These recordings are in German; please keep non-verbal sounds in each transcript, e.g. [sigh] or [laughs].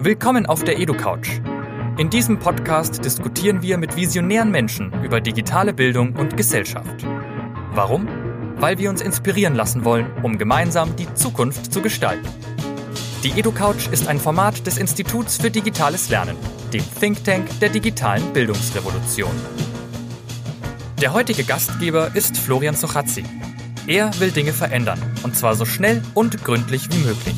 Willkommen auf der EduCouch. In diesem Podcast diskutieren wir mit visionären Menschen über digitale Bildung und Gesellschaft. Warum? Weil wir uns inspirieren lassen wollen, um gemeinsam die Zukunft zu gestalten. Die EduCouch ist ein Format des Instituts für digitales Lernen, dem Think Tank der digitalen Bildungsrevolution. Der heutige Gastgeber ist Florian Sochazzi. Er will Dinge verändern, und zwar so schnell und gründlich wie möglich.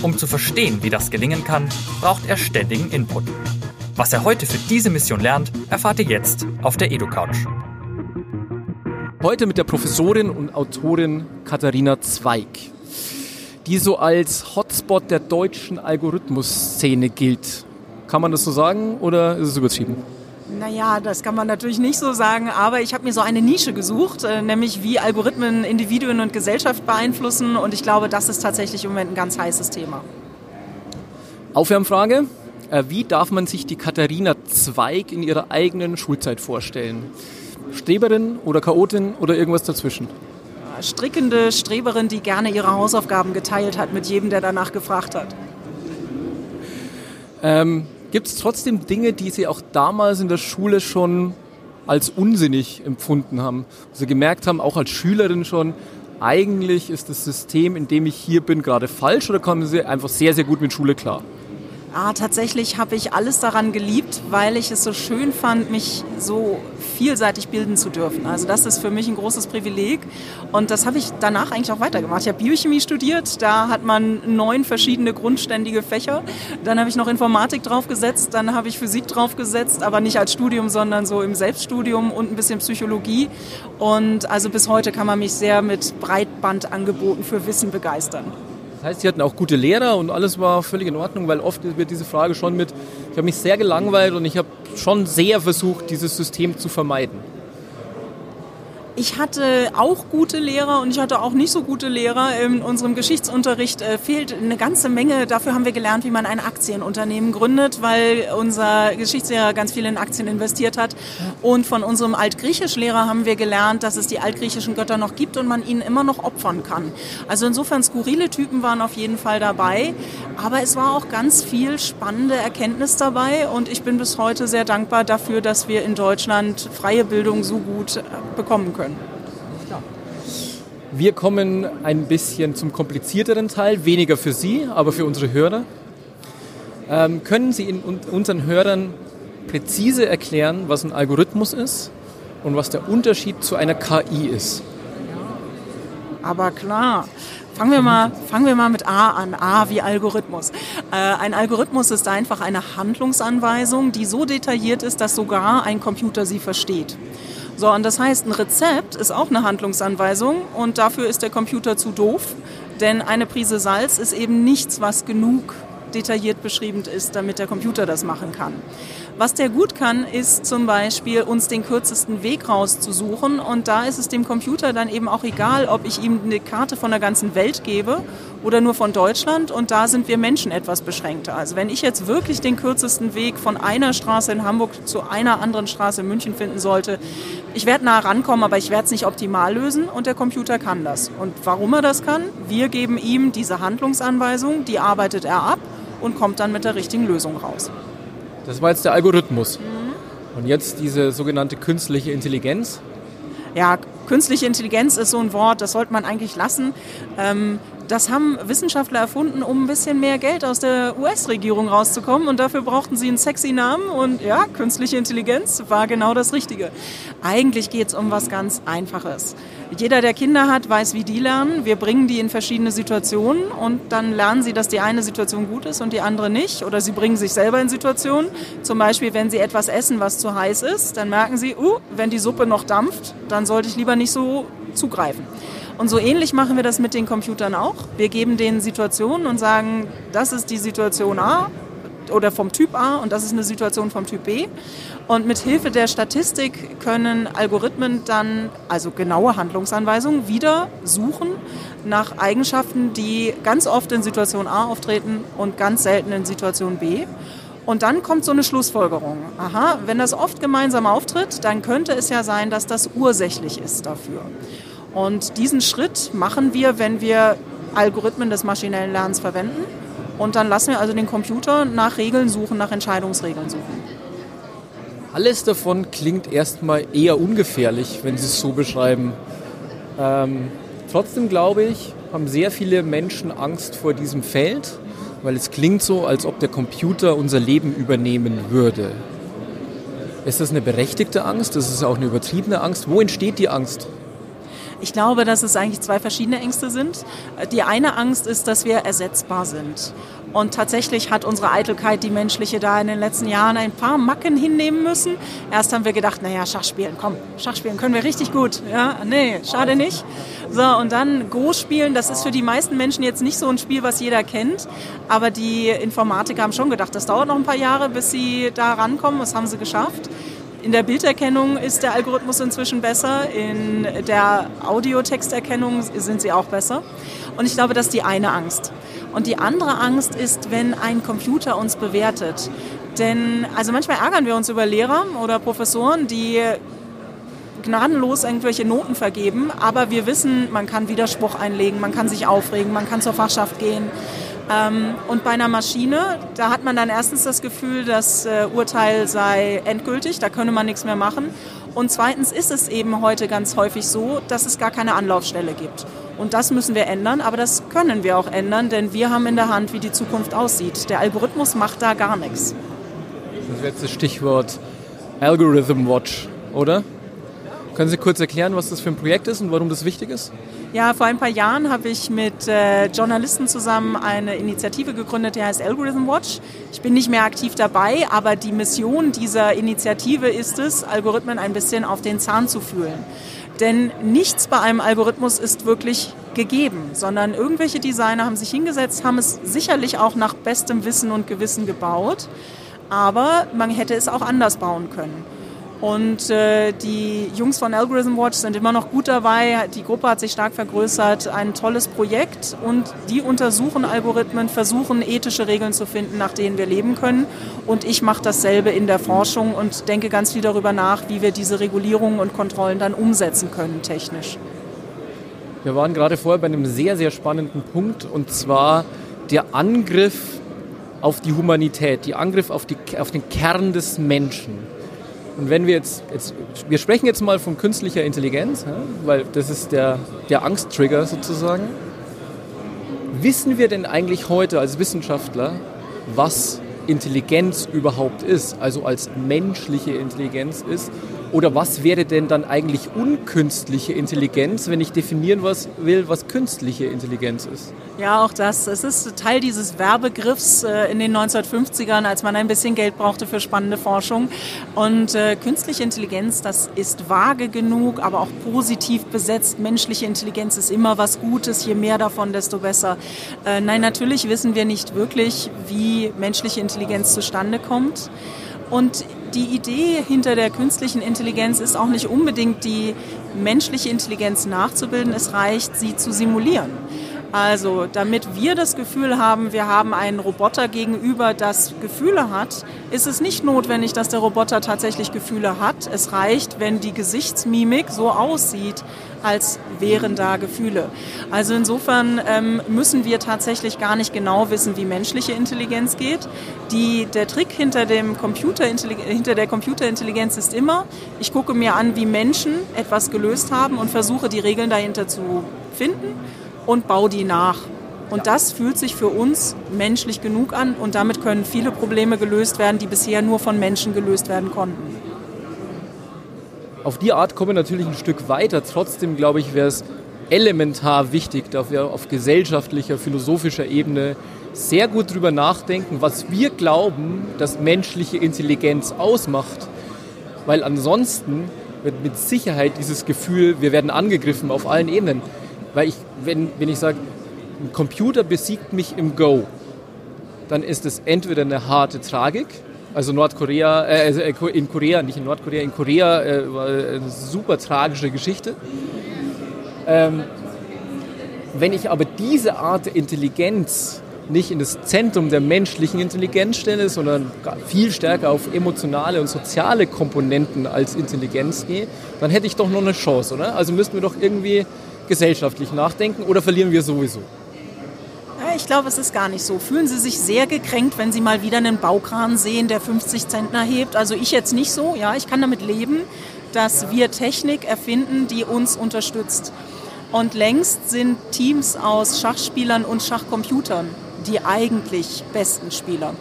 Um zu verstehen, wie das gelingen kann, braucht er ständigen Input. Was er heute für diese Mission lernt, erfahrt ihr jetzt auf der EduCouch. Heute mit der Professorin und Autorin Katharina Zweig, die so als Hotspot der deutschen Algorithmusszene gilt. Kann man das so sagen oder ist es übertrieben? Naja, das kann man natürlich nicht so sagen, aber ich habe mir so eine Nische gesucht, äh, nämlich wie Algorithmen Individuen und Gesellschaft beeinflussen und ich glaube, das ist tatsächlich im Moment ein ganz heißes Thema. Aufwärmfrage. Äh, wie darf man sich die Katharina Zweig in ihrer eigenen Schulzeit vorstellen? Streberin oder Chaotin oder irgendwas dazwischen? Strickende Streberin, die gerne ihre Hausaufgaben geteilt hat mit jedem, der danach gefragt hat. Ähm, Gibt es trotzdem Dinge, die Sie auch damals in der Schule schon als unsinnig empfunden haben? Also gemerkt haben, auch als Schülerin schon, eigentlich ist das System, in dem ich hier bin, gerade falsch oder kommen Sie einfach sehr, sehr gut mit Schule klar? Ah, tatsächlich habe ich alles daran geliebt, weil ich es so schön fand, mich so vielseitig bilden zu dürfen. Also das ist für mich ein großes Privileg und das habe ich danach eigentlich auch weitergemacht. Ich habe Biochemie studiert, da hat man neun verschiedene grundständige Fächer. Dann habe ich noch Informatik draufgesetzt, dann habe ich Physik draufgesetzt, aber nicht als Studium, sondern so im Selbststudium und ein bisschen Psychologie. Und also bis heute kann man mich sehr mit Breitbandangeboten für Wissen begeistern. Das heißt, Sie hatten auch gute Lehrer und alles war völlig in Ordnung, weil oft wird diese Frage schon mit, ich habe mich sehr gelangweilt und ich habe schon sehr versucht, dieses System zu vermeiden. Ich hatte auch gute Lehrer und ich hatte auch nicht so gute Lehrer. In unserem Geschichtsunterricht äh, fehlt eine ganze Menge. Dafür haben wir gelernt, wie man ein Aktienunternehmen gründet, weil unser Geschichtslehrer ganz viel in Aktien investiert hat. Und von unserem Altgriechischlehrer haben wir gelernt, dass es die altgriechischen Götter noch gibt und man ihnen immer noch opfern kann. Also insofern skurrile Typen waren auf jeden Fall dabei. Aber es war auch ganz viel spannende Erkenntnis dabei und ich bin bis heute sehr dankbar dafür, dass wir in Deutschland freie Bildung so gut äh, bekommen können. Wir kommen ein bisschen zum komplizierteren Teil, weniger für Sie, aber für unsere Hörer. Ähm, können Sie in, unseren Hörern präzise erklären, was ein Algorithmus ist und was der Unterschied zu einer KI ist? Aber klar. Fangen wir, mal, fangen wir mal mit A an. A wie Algorithmus. Äh, ein Algorithmus ist einfach eine Handlungsanweisung, die so detailliert ist, dass sogar ein Computer sie versteht. So, und das heißt, ein Rezept ist auch eine Handlungsanweisung und dafür ist der Computer zu doof, denn eine Prise Salz ist eben nichts, was genug detailliert beschrieben ist, damit der Computer das machen kann. Was der gut kann, ist zum Beispiel uns den kürzesten Weg rauszusuchen und da ist es dem Computer dann eben auch egal, ob ich ihm eine Karte von der ganzen Welt gebe oder nur von Deutschland und da sind wir Menschen etwas beschränkter. Also wenn ich jetzt wirklich den kürzesten Weg von einer Straße in Hamburg zu einer anderen Straße in München finden sollte, ich werde nah rankommen, aber ich werde es nicht optimal lösen und der Computer kann das. Und warum er das kann? Wir geben ihm diese Handlungsanweisung, die arbeitet er ab und kommt dann mit der richtigen Lösung raus. Das war jetzt der Algorithmus. Mhm. Und jetzt diese sogenannte künstliche Intelligenz. Ja, künstliche Intelligenz ist so ein Wort, das sollte man eigentlich lassen. Ähm, das haben Wissenschaftler erfunden, um ein bisschen mehr Geld aus der US-Regierung rauszukommen. Und dafür brauchten sie einen sexy Namen. Und ja, künstliche Intelligenz war genau das Richtige. Eigentlich geht es um was ganz Einfaches. Jeder, der Kinder hat, weiß, wie die lernen. Wir bringen die in verschiedene Situationen und dann lernen sie, dass die eine Situation gut ist und die andere nicht. Oder sie bringen sich selber in Situationen. Zum Beispiel, wenn sie etwas essen, was zu heiß ist, dann merken sie, uh, wenn die Suppe noch dampft, dann sollte ich lieber nicht so zugreifen. Und so ähnlich machen wir das mit den Computern auch. Wir geben denen Situationen und sagen, das ist die Situation A oder vom Typ A und das ist eine Situation vom Typ B. Und mit Hilfe der Statistik können Algorithmen dann, also genaue Handlungsanweisungen, wieder suchen nach Eigenschaften, die ganz oft in Situation A auftreten und ganz selten in Situation B. Und dann kommt so eine Schlussfolgerung. Aha, wenn das oft gemeinsam auftritt, dann könnte es ja sein, dass das ursächlich ist dafür. Und diesen Schritt machen wir, wenn wir Algorithmen des maschinellen Lernens verwenden. Und dann lassen wir also den Computer nach Regeln suchen, nach Entscheidungsregeln suchen. Alles davon klingt erstmal eher ungefährlich, wenn Sie es so beschreiben. Ähm, trotzdem glaube ich, haben sehr viele Menschen Angst vor diesem Feld, weil es klingt so, als ob der Computer unser Leben übernehmen würde. Ist das eine berechtigte Angst? Ist auch eine übertriebene Angst. Wo entsteht die Angst? Ich glaube, dass es eigentlich zwei verschiedene Ängste sind. Die eine Angst ist, dass wir ersetzbar sind. Und tatsächlich hat unsere Eitelkeit, die menschliche, da in den letzten Jahren ein paar Macken hinnehmen müssen. Erst haben wir gedacht, naja, Schachspielen, komm, Schachspielen können wir richtig gut. Ja, nee, schade nicht. So, und dann Go spielen, das ist für die meisten Menschen jetzt nicht so ein Spiel, was jeder kennt. Aber die Informatiker haben schon gedacht, das dauert noch ein paar Jahre, bis sie da rankommen. Das haben sie geschafft. In der Bilderkennung ist der Algorithmus inzwischen besser, in der Audiotexterkennung sind sie auch besser. Und ich glaube, das ist die eine Angst. Und die andere Angst ist, wenn ein Computer uns bewertet. Denn also manchmal ärgern wir uns über Lehrer oder Professoren, die gnadenlos irgendwelche Noten vergeben, aber wir wissen, man kann Widerspruch einlegen, man kann sich aufregen, man kann zur Fachschaft gehen. Ähm, und bei einer Maschine, da hat man dann erstens das Gefühl, das äh, Urteil sei endgültig, da könne man nichts mehr machen. Und zweitens ist es eben heute ganz häufig so, dass es gar keine Anlaufstelle gibt. Und das müssen wir ändern, aber das können wir auch ändern, denn wir haben in der Hand, wie die Zukunft aussieht. Der Algorithmus macht da gar nichts. Das das Stichwort Algorithm Watch, oder? Können Sie kurz erklären, was das für ein Projekt ist und warum das wichtig ist? Ja, vor ein paar Jahren habe ich mit äh, Journalisten zusammen eine Initiative gegründet, die heißt Algorithm Watch. Ich bin nicht mehr aktiv dabei, aber die Mission dieser Initiative ist es, Algorithmen ein bisschen auf den Zahn zu fühlen. Denn nichts bei einem Algorithmus ist wirklich gegeben, sondern irgendwelche Designer haben sich hingesetzt, haben es sicherlich auch nach bestem Wissen und Gewissen gebaut, aber man hätte es auch anders bauen können. Und äh, die Jungs von Algorithm Watch sind immer noch gut dabei. Die Gruppe hat sich stark vergrößert. Ein tolles Projekt. Und die untersuchen Algorithmen, versuchen ethische Regeln zu finden, nach denen wir leben können. Und ich mache dasselbe in der Forschung und denke ganz viel darüber nach, wie wir diese Regulierungen und Kontrollen dann umsetzen können, technisch. Wir waren gerade vorher bei einem sehr, sehr spannenden Punkt. Und zwar der Angriff auf die Humanität, der Angriff auf, die, auf den Kern des Menschen. Und wenn wir jetzt, jetzt, wir sprechen jetzt mal von künstlicher Intelligenz, weil das ist der, der Angsttrigger sozusagen. Wissen wir denn eigentlich heute als Wissenschaftler, was Intelligenz überhaupt ist, also als menschliche Intelligenz ist oder was wäre denn dann eigentlich unkünstliche Intelligenz, wenn ich definieren was will, was künstliche Intelligenz ist? Ja, auch das. Es ist Teil dieses Werbegriffs äh, in den 1950ern, als man ein bisschen Geld brauchte für spannende Forschung. Und äh, künstliche Intelligenz, das ist vage genug, aber auch positiv besetzt. Menschliche Intelligenz ist immer was Gutes. Je mehr davon, desto besser. Äh, nein, natürlich wissen wir nicht wirklich, wie menschliche Intelligenz zustande kommt. Und die Idee hinter der künstlichen Intelligenz ist auch nicht unbedingt die menschliche Intelligenz nachzubilden, es reicht, sie zu simulieren. Also, damit wir das Gefühl haben, wir haben einen Roboter gegenüber, das Gefühle hat, ist es nicht notwendig, dass der Roboter tatsächlich Gefühle hat. Es reicht, wenn die Gesichtsmimik so aussieht, als wären da Gefühle. Also insofern ähm, müssen wir tatsächlich gar nicht genau wissen, wie menschliche Intelligenz geht. Die, der Trick hinter, dem hinter der Computerintelligenz ist immer, ich gucke mir an, wie Menschen etwas gelöst haben und versuche die Regeln dahinter zu finden und bau die nach. Und das fühlt sich für uns menschlich genug an und damit können viele Probleme gelöst werden, die bisher nur von Menschen gelöst werden konnten. Auf die Art kommen wir natürlich ein Stück weiter. Trotzdem, glaube ich, wäre es elementar wichtig, dass wir auf gesellschaftlicher, philosophischer Ebene sehr gut darüber nachdenken, was wir glauben, dass menschliche Intelligenz ausmacht. Weil ansonsten wird mit Sicherheit dieses Gefühl, wir werden angegriffen auf allen Ebenen. Weil ich, wenn, wenn ich sage, ein Computer besiegt mich im Go, dann ist es entweder eine harte Tragik, also Nordkorea, äh, also äh, in Korea, nicht in Nordkorea, in Korea äh, war eine super tragische Geschichte. Ähm, wenn ich aber diese Art der Intelligenz nicht in das Zentrum der menschlichen Intelligenz stelle, sondern viel stärker auf emotionale und soziale Komponenten als Intelligenz gehe, dann hätte ich doch noch eine Chance, oder? Also müssten wir doch irgendwie gesellschaftlich nachdenken oder verlieren wir sowieso? ich glaube, es ist gar nicht so. Fühlen Sie sich sehr gekränkt, wenn Sie mal wieder einen Baukran sehen, der 50 Zentner hebt? Also ich jetzt nicht so, ja, ich kann damit leben, dass wir Technik erfinden, die uns unterstützt. Und längst sind Teams aus Schachspielern und Schachcomputern die eigentlich besten Spieler.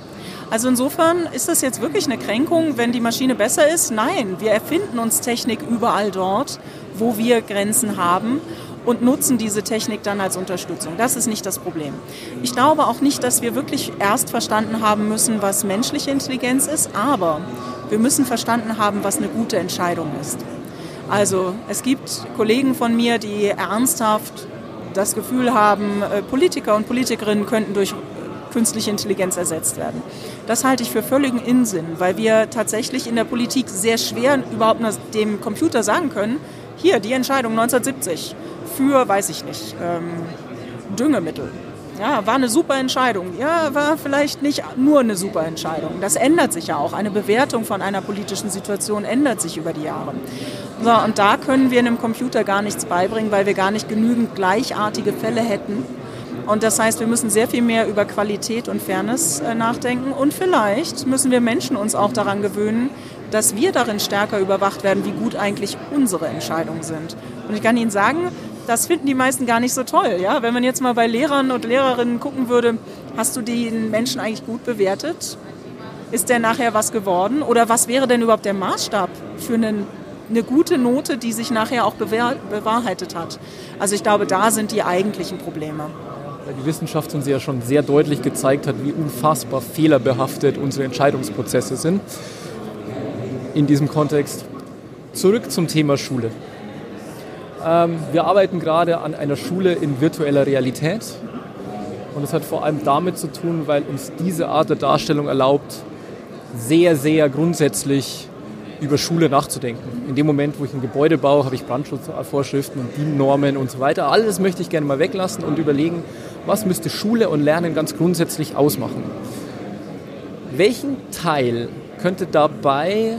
Also insofern ist das jetzt wirklich eine Kränkung, wenn die Maschine besser ist? Nein, wir erfinden uns Technik überall dort, wo wir Grenzen haben und nutzen diese Technik dann als Unterstützung. Das ist nicht das Problem. Ich glaube auch nicht, dass wir wirklich erst verstanden haben müssen, was menschliche Intelligenz ist, aber wir müssen verstanden haben, was eine gute Entscheidung ist. Also es gibt Kollegen von mir, die ernsthaft das Gefühl haben, äh, Politiker und Politikerinnen könnten durch künstliche Intelligenz ersetzt werden. Das halte ich für völligen Insinn, weil wir tatsächlich in der Politik sehr schwer überhaupt dem Computer sagen können, hier die Entscheidung 1970 für, weiß ich nicht, ähm, Düngemittel. Ja, war eine super Entscheidung. Ja, war vielleicht nicht nur eine super Entscheidung. Das ändert sich ja auch. Eine Bewertung von einer politischen Situation ändert sich über die Jahre. So, und da können wir einem Computer gar nichts beibringen, weil wir gar nicht genügend gleichartige Fälle hätten. Und das heißt, wir müssen sehr viel mehr über Qualität und Fairness äh, nachdenken. Und vielleicht müssen wir Menschen uns auch daran gewöhnen, dass wir darin stärker überwacht werden, wie gut eigentlich unsere Entscheidungen sind. Und ich kann Ihnen sagen, das finden die meisten gar nicht so toll. Ja? Wenn man jetzt mal bei Lehrern und Lehrerinnen gucken würde, hast du den Menschen eigentlich gut bewertet? Ist der nachher was geworden? Oder was wäre denn überhaupt der Maßstab für einen, eine gute Note, die sich nachher auch bewahrheitet hat? Also ich glaube, da sind die eigentlichen Probleme. Weil die Wissenschaft uns ja schon sehr deutlich gezeigt hat, wie unfassbar fehlerbehaftet unsere Entscheidungsprozesse sind. In diesem Kontext zurück zum Thema Schule. Ähm, wir arbeiten gerade an einer Schule in virtueller Realität. Und das hat vor allem damit zu tun, weil uns diese Art der Darstellung erlaubt, sehr, sehr grundsätzlich über Schule nachzudenken. In dem Moment, wo ich ein Gebäude baue, habe ich Brandschutzvorschriften und DIN-Normen und so weiter. Alles möchte ich gerne mal weglassen und überlegen, was müsste Schule und Lernen ganz grundsätzlich ausmachen. Welchen Teil könnte dabei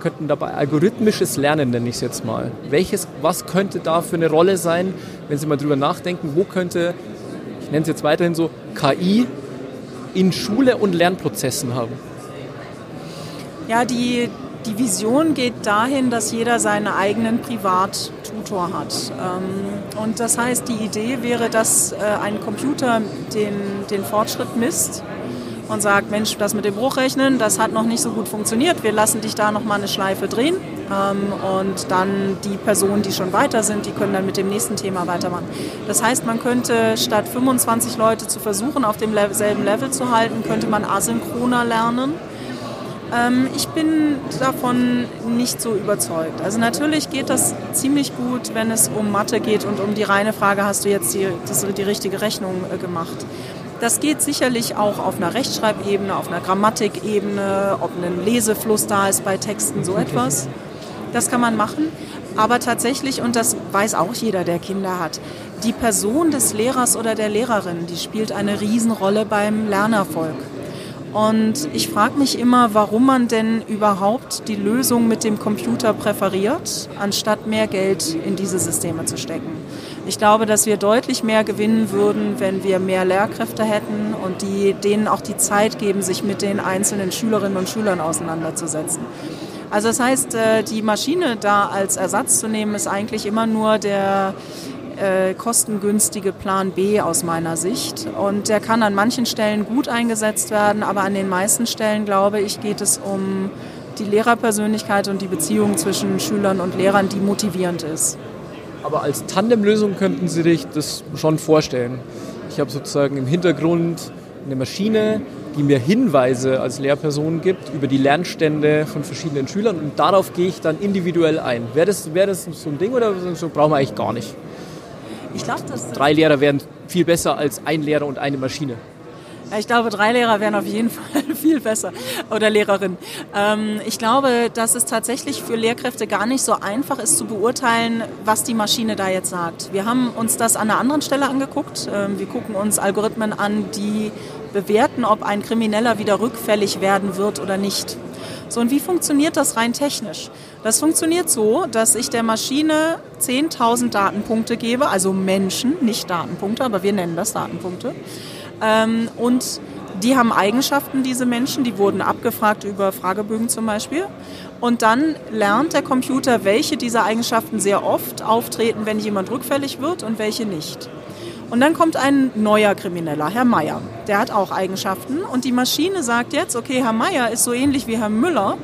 könnten dabei algorithmisches Lernen, nenne ich es jetzt mal. Welches, was könnte da für eine Rolle sein, wenn Sie mal drüber nachdenken, wo könnte, ich nenne es jetzt weiterhin so, KI in Schule und Lernprozessen haben? Ja, die, die Vision geht dahin, dass jeder seinen eigenen Privattutor hat. Ähm, und das heißt, die Idee wäre, dass äh, ein Computer den, den Fortschritt misst und sagt, Mensch, das mit dem Bruchrechnen, das hat noch nicht so gut funktioniert, wir lassen dich da nochmal eine Schleife drehen ähm, und dann die Personen, die schon weiter sind, die können dann mit dem nächsten Thema weitermachen. Das heißt, man könnte statt 25 Leute zu versuchen, auf demselben Level zu halten, könnte man asynchroner lernen. Ähm, ich bin davon nicht so überzeugt. Also natürlich geht das ziemlich gut, wenn es um Mathe geht und um die reine Frage, hast du jetzt die, die, richtige Rechnung äh, gemacht. Das geht sicherlich auch auf einer Rechtschreibebene, auf einer Grammatikebene, ob ein Lesefluss da ist bei Texten, so etwas. Das kann man machen. Aber tatsächlich, und das weiß auch jeder, der Kinder hat, die Person des Lehrers oder der Lehrerin, die spielt eine Riesenrolle beim Lernerfolg. Und ich frage mich immer, warum man denn überhaupt die Lösung mit dem Computer präferiert, anstatt mehr Geld in diese Systeme zu stecken. Ich glaube, dass wir deutlich mehr gewinnen würden, wenn wir mehr Lehrkräfte hätten und die, denen auch die Zeit geben, sich mit den einzelnen Schülerinnen und Schülern auseinanderzusetzen. Also das heißt, äh, die Maschine da als Ersatz zu nehmen, ist eigentlich immer nur der äh, kostengünstige Plan B aus meiner Sicht. Und der kann an manchen Stellen gut eingesetzt werden, aber an den meisten Stellen, glaube ich, geht es um die Lehrerpersönlichkeit und die Beziehung zwischen Schülern und Lehrern, die motivierend ist. Aber als Tandemlösung könnten Sie sich das schon vorstellen. Ich habe sozusagen im Hintergrund eine Maschine, die mir Hinweise als Lehrperson gibt über die Lernstände von verschiedenen Schülern und darauf gehe ich dann individuell ein. Wäre das, wär das so ein Ding oder so brauchen wir eigentlich gar nicht? Ich glaube, dass drei Lehrer wären viel besser als ein Lehrer und eine Maschine. Ich glaube, drei Lehrer wären auf jeden [laughs] Fall viel besser oder Lehrerin. Ähm, ich glaube, dass es tatsächlich für Lehrkräfte gar nicht so einfach ist zu beurteilen, was die Maschine da jetzt sagt. Wir haben uns das an einer anderen Stelle angeguckt. Ähm, wir gucken uns Algorithmen an, die bewerten, ob ein Krimineller wieder rückfällig werden wird oder nicht. So, und wie funktioniert das rein technisch? Das funktioniert so, dass ich der Maschine 10.000 Datenpunkte gebe, also Menschen, nicht Datenpunkte, aber wir nennen das Datenpunkte. Ähm, und die haben Eigenschaften, diese Menschen, die wurden abgefragt über Fragebögen zum Beispiel. Und dann lernt der Computer, welche dieser Eigenschaften sehr oft auftreten, wenn jemand rückfällig wird und welche nicht. Und dann kommt ein neuer Krimineller, Herr Meier. Der hat auch Eigenschaften. Und die Maschine sagt jetzt, okay, Herr Meier ist so ähnlich wie Herr Müller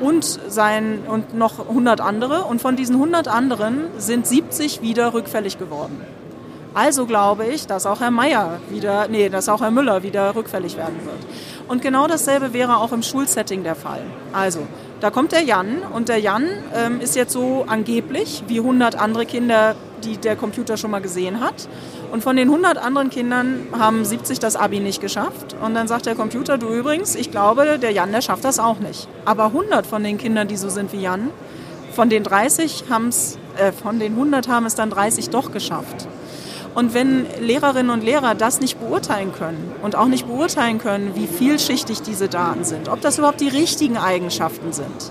und, sein, und noch 100 andere. Und von diesen 100 anderen sind 70 wieder rückfällig geworden. Also glaube ich, dass auch Herr Meier wieder, nee, dass auch Herr Müller wieder rückfällig werden wird. Und genau dasselbe wäre auch im Schulsetting der Fall. Also, da kommt der Jan und der Jan ähm, ist jetzt so angeblich wie 100 andere Kinder, die der Computer schon mal gesehen hat. Und von den 100 anderen Kindern haben 70 das Abi nicht geschafft. Und dann sagt der Computer, du übrigens, ich glaube, der Jan, der schafft das auch nicht. Aber 100 von den Kindern, die so sind wie Jan, von den 30 haben es, äh, von den 100 haben es dann 30 doch geschafft. Und wenn Lehrerinnen und Lehrer das nicht beurteilen können und auch nicht beurteilen können, wie vielschichtig diese Daten sind, ob das überhaupt die richtigen Eigenschaften sind,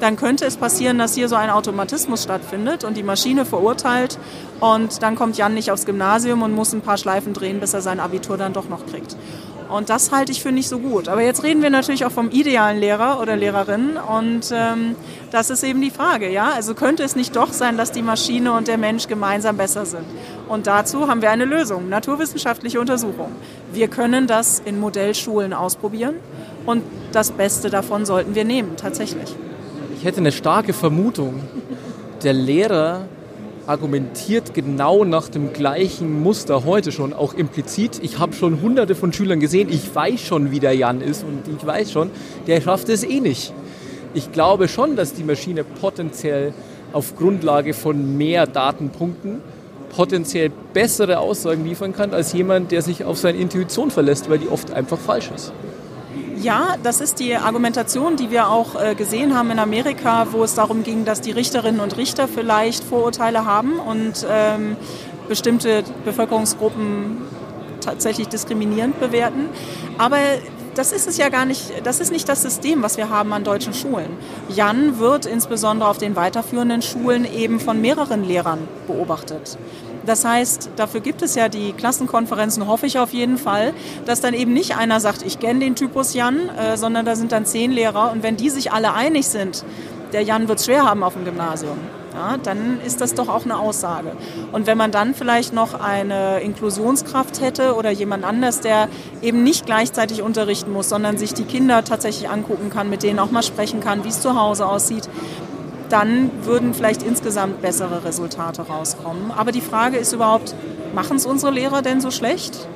dann könnte es passieren, dass hier so ein Automatismus stattfindet und die Maschine verurteilt und dann kommt Jan nicht aufs Gymnasium und muss ein paar Schleifen drehen, bis er sein Abitur dann doch noch kriegt. Und das halte ich für nicht so gut. Aber jetzt reden wir natürlich auch vom idealen Lehrer oder Lehrerin. Und ähm, das ist eben die Frage, ja. Also könnte es nicht doch sein, dass die Maschine und der Mensch gemeinsam besser sind? Und dazu haben wir eine Lösung, naturwissenschaftliche Untersuchung. Wir können das in Modellschulen ausprobieren und das Beste davon sollten wir nehmen, tatsächlich. Ich hätte eine starke Vermutung. Der Lehrer argumentiert genau nach dem gleichen Muster heute schon, auch implizit. Ich habe schon hunderte von Schülern gesehen, ich weiß schon, wie der Jan ist und ich weiß schon, der schafft es eh nicht. Ich glaube schon, dass die Maschine potenziell auf Grundlage von mehr Datenpunkten potenziell bessere Aussagen liefern kann als jemand, der sich auf seine Intuition verlässt, weil die oft einfach falsch ist. Ja, das ist die Argumentation, die wir auch äh, gesehen haben in Amerika, wo es darum ging, dass die Richterinnen und Richter vielleicht Vorurteile haben und ähm, bestimmte Bevölkerungsgruppen tatsächlich diskriminierend bewerten. Aber das ist es ja gar nicht, das ist nicht das System, was wir haben an deutschen Schulen. Jan wird insbesondere auf den weiterführenden Schulen eben von mehreren Lehrern beobachtet. Das heißt, dafür gibt es ja die Klassenkonferenzen, hoffe ich auf jeden Fall, dass dann eben nicht einer sagt, ich kenne den Typus Jan, äh, sondern da sind dann zehn Lehrer und wenn die sich alle einig sind, der Jan wird es schwer haben auf dem Gymnasium, ja, dann ist das doch auch eine Aussage. Und wenn man dann vielleicht noch eine Inklusionskraft hätte oder jemand anders, der eben nicht gleichzeitig unterrichten muss, sondern sich die Kinder tatsächlich angucken kann, mit denen auch mal sprechen kann, wie es zu Hause aussieht, dann würden vielleicht insgesamt bessere Resultate rauskommen. Aber die Frage ist überhaupt, machen es unsere Lehrer denn so schlecht?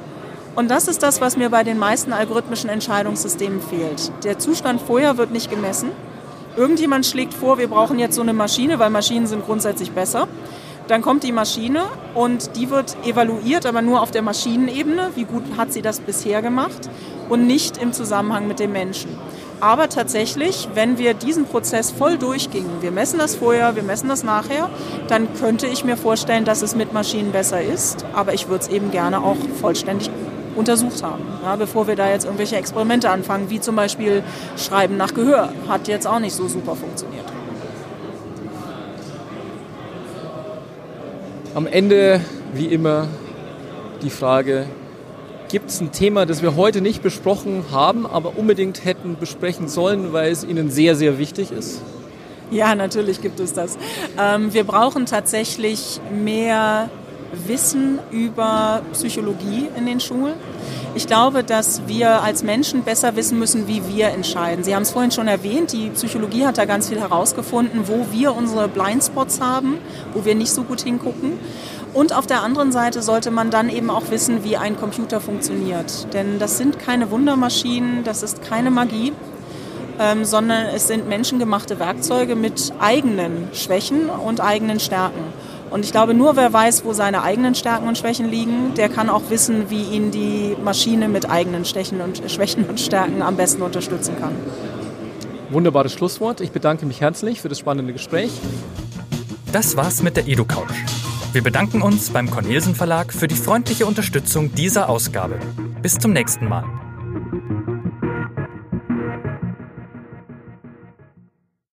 Und das ist das, was mir bei den meisten algorithmischen Entscheidungssystemen fehlt. Der Zustand vorher wird nicht gemessen. Irgendjemand schlägt vor, wir brauchen jetzt so eine Maschine, weil Maschinen sind grundsätzlich besser. Dann kommt die Maschine und die wird evaluiert, aber nur auf der Maschinenebene. Wie gut hat sie das bisher gemacht? Und nicht im Zusammenhang mit dem Menschen. Aber tatsächlich, wenn wir diesen Prozess voll durchgingen, wir messen das vorher, wir messen das nachher, dann könnte ich mir vorstellen, dass es mit Maschinen besser ist. Aber ich würde es eben gerne auch vollständig untersucht haben, ja, bevor wir da jetzt irgendwelche Experimente anfangen, wie zum Beispiel Schreiben nach Gehör. Hat jetzt auch nicht so super funktioniert. Am Ende, wie immer, die Frage, Gibt es ein Thema, das wir heute nicht besprochen haben, aber unbedingt hätten besprechen sollen, weil es Ihnen sehr, sehr wichtig ist? Ja, natürlich gibt es das. Ähm, wir brauchen tatsächlich mehr Wissen über Psychologie in den Schulen. Ich glaube, dass wir als Menschen besser wissen müssen, wie wir entscheiden. Sie haben es vorhin schon erwähnt, die Psychologie hat da ganz viel herausgefunden, wo wir unsere Blindspots haben, wo wir nicht so gut hingucken. Und auf der anderen Seite sollte man dann eben auch wissen, wie ein Computer funktioniert. Denn das sind keine Wundermaschinen, das ist keine Magie, ähm, sondern es sind menschengemachte Werkzeuge mit eigenen Schwächen und eigenen Stärken. Und ich glaube, nur wer weiß, wo seine eigenen Stärken und Schwächen liegen, der kann auch wissen, wie ihn die Maschine mit eigenen Stechen und, Schwächen und Stärken am besten unterstützen kann. Wunderbares Schlusswort. Ich bedanke mich herzlich für das spannende Gespräch. Das war's mit der EduCouch. Wir bedanken uns beim Cornelsen Verlag für die freundliche Unterstützung dieser Ausgabe. Bis zum nächsten Mal.